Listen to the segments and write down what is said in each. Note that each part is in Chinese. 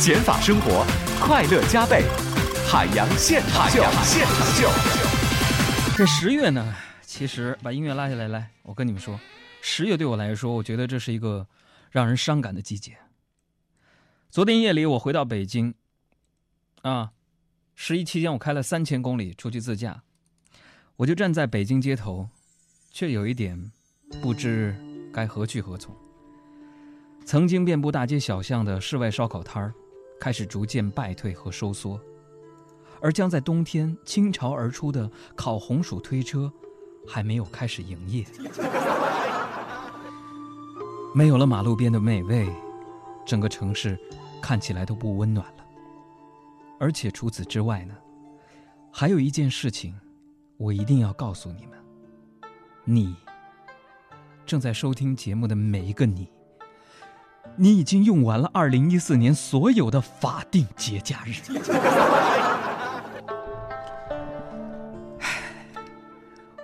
减法生活，快乐加倍。海洋现场秀，现场秀。这十月呢，其实把音乐拉下来，来，我跟你们说，十月对我来说，我觉得这是一个让人伤感的季节。昨天夜里我回到北京，啊，十一期间我开了三千公里出去自驾，我就站在北京街头，却有一点不知该何去何从。曾经遍布大街小巷的室外烧烤摊儿，开始逐渐败退和收缩。而将在冬天倾巢而出的烤红薯推车，还没有开始营业。没有了马路边的美味，整个城市看起来都不温暖了。而且除此之外呢，还有一件事情，我一定要告诉你们：你正在收听节目的每一个你，你已经用完了二零一四年所有的法定节假日。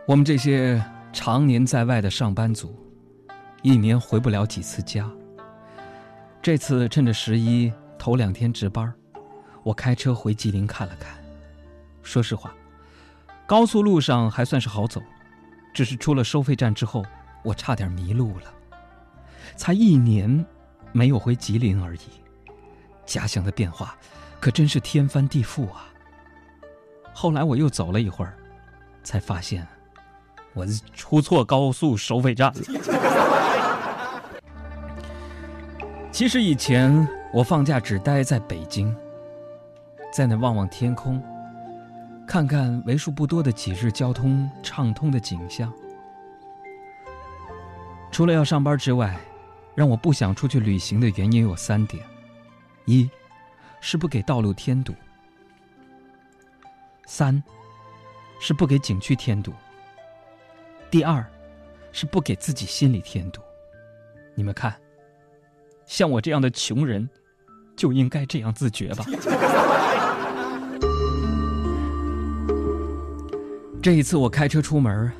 我们这些常年在外的上班族，一年回不了几次家。这次趁着十一头两天值班，我开车回吉林看了看。说实话，高速路上还算是好走，只是出了收费站之后，我差点迷路了。才一年没有回吉林而已，家乡的变化可真是天翻地覆啊！后来我又走了一会儿，才发现。我出错高速收费站了。其实以前我放假只待在北京，在那望望天空，看看为数不多的几日交通畅通的景象。除了要上班之外，让我不想出去旅行的原因有三点：一，是不给道路添堵；三，是不给景区添堵。第二，是不给自己心里添堵。你们看，像我这样的穷人，就应该这样自觉吧。这一次我开车出门，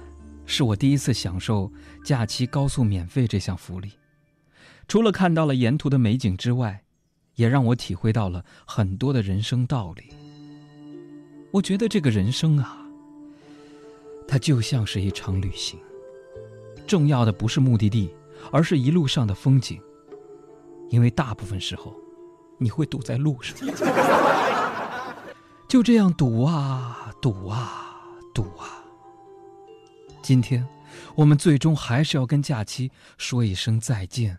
是我第一次享受假期高速免费这项福利。除了看到了沿途的美景之外，也让我体会到了很多的人生道理。我觉得这个人生啊。它就像是一场旅行，重要的不是目的地，而是一路上的风景。因为大部分时候，你会堵在路上，就这样堵啊堵啊堵啊。今天，我们最终还是要跟假期说一声再见，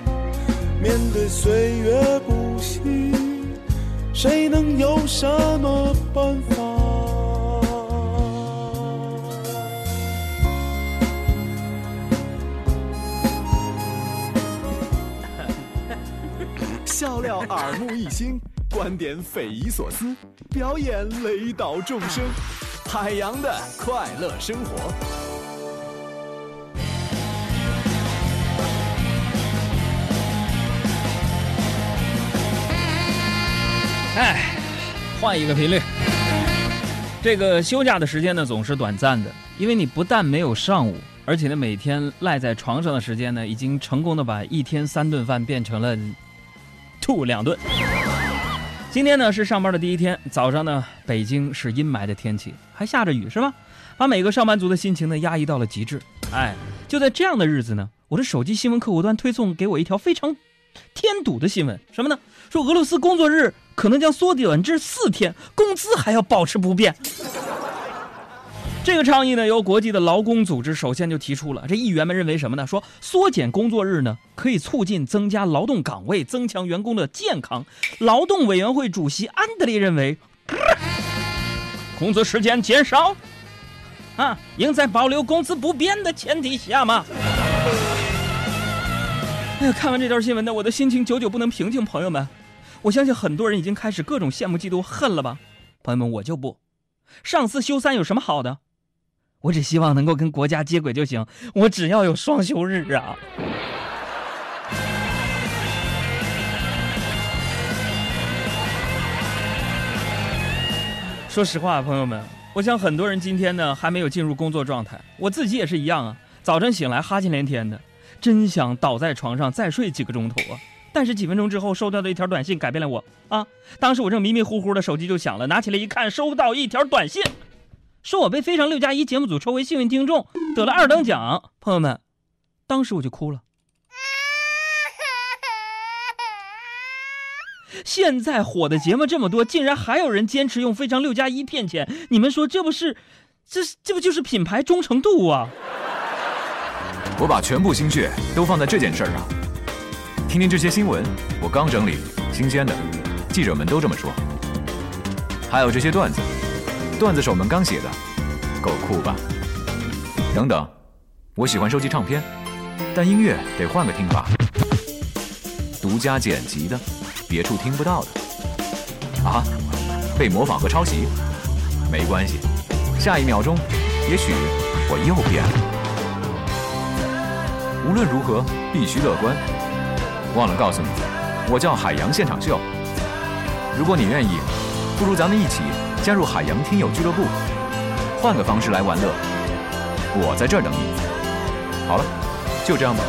面对岁月不息，谁能有什么办法？笑料耳目一新，观点匪夷所思，表演雷倒众生，海洋的快乐生活。哎，换一个频率。这个休假的时间呢，总是短暂的，因为你不但没有上午，而且呢，每天赖在床上的时间呢，已经成功的把一天三顿饭变成了。吐两顿。今天呢是上班的第一天，早上呢北京是阴霾的天气，还下着雨，是吧？把每个上班族的心情呢压抑到了极致。哎，就在这样的日子呢，我的手机新闻客户端推送给我一条非常添堵的新闻，什么呢？说俄罗斯工作日可能将缩短至四天，工资还要保持不变。这个倡议呢，由国际的劳工组织首先就提出了。这议员们认为什么呢？说缩减工作日呢，可以促进增加劳动岗位，增强员工的健康。劳动委员会主席安德烈认为，工作时间减少，啊，应在保留工资不变的前提下嘛。哎呀，看完这条新闻呢，我的心情久久不能平静，朋友们。我相信很多人已经开始各种羡慕、嫉妒、恨了吧？朋友们，我就不。上四休三有什么好的？我只希望能够跟国家接轨就行。我只要有双休日啊！说实话，朋友们，我想很多人今天呢还没有进入工作状态，我自己也是一样啊。早晨醒来哈欠连天的，真想倒在床上再睡几个钟头啊！但是几分钟之后收到的一条短信改变了我啊！当时我正迷迷糊糊的，手机就响了，拿起来一看，收到一条短信，说我被《非常六加一》节目组抽为幸运听众，得了二等奖。朋友们，当时我就哭了。现在火的节目这么多，竟然还有人坚持用《非常六加一》骗钱，你们说这不是，这这不就是品牌忠诚度啊？我把全部心血都放在这件事上。听听这些新闻，我刚整理，新鲜的，记者们都这么说。还有这些段子，段子手们刚写的，够酷吧？等等，我喜欢收集唱片，但音乐得换个听法，独家剪辑的。别处听不到的啊，被模仿和抄袭没关系，下一秒钟，也许我又变了。无论如何，必须乐观。忘了告诉你，我叫海洋现场秀。如果你愿意，不如咱们一起加入海洋听友俱乐部，换个方式来玩乐。我在这儿等你。好了，就这样吧。